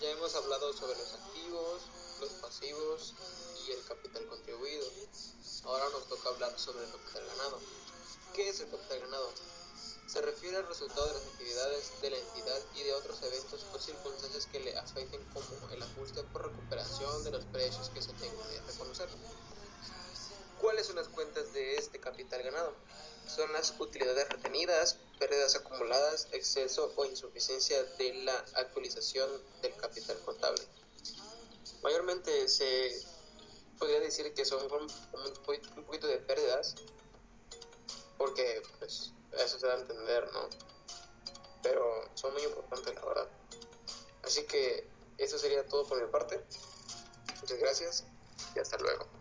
Ya hemos hablado sobre los activos, los pasivos y el capital contribuido. Ahora nos toca hablar sobre el capital ganado. ¿Qué es el capital ganado? Se refiere al resultado de las actividades de la entidad y de otros eventos o circunstancias que le afecten como el ajuste por recuperación de los precios que se tengan de reconocer. ¿Cuáles son las cuentas de este capital ganado? Son las utilidades retenidas, pérdidas acumuladas, exceso o insuficiencia de la actualización del capital contable. Mayormente se podría decir que son un, poquito de pérdidas, porque pues eso se da a entender, ¿no? Pero son muy importantes, la verdad. Así que eso sería todo por mi parte. Muchas gracias y hasta luego.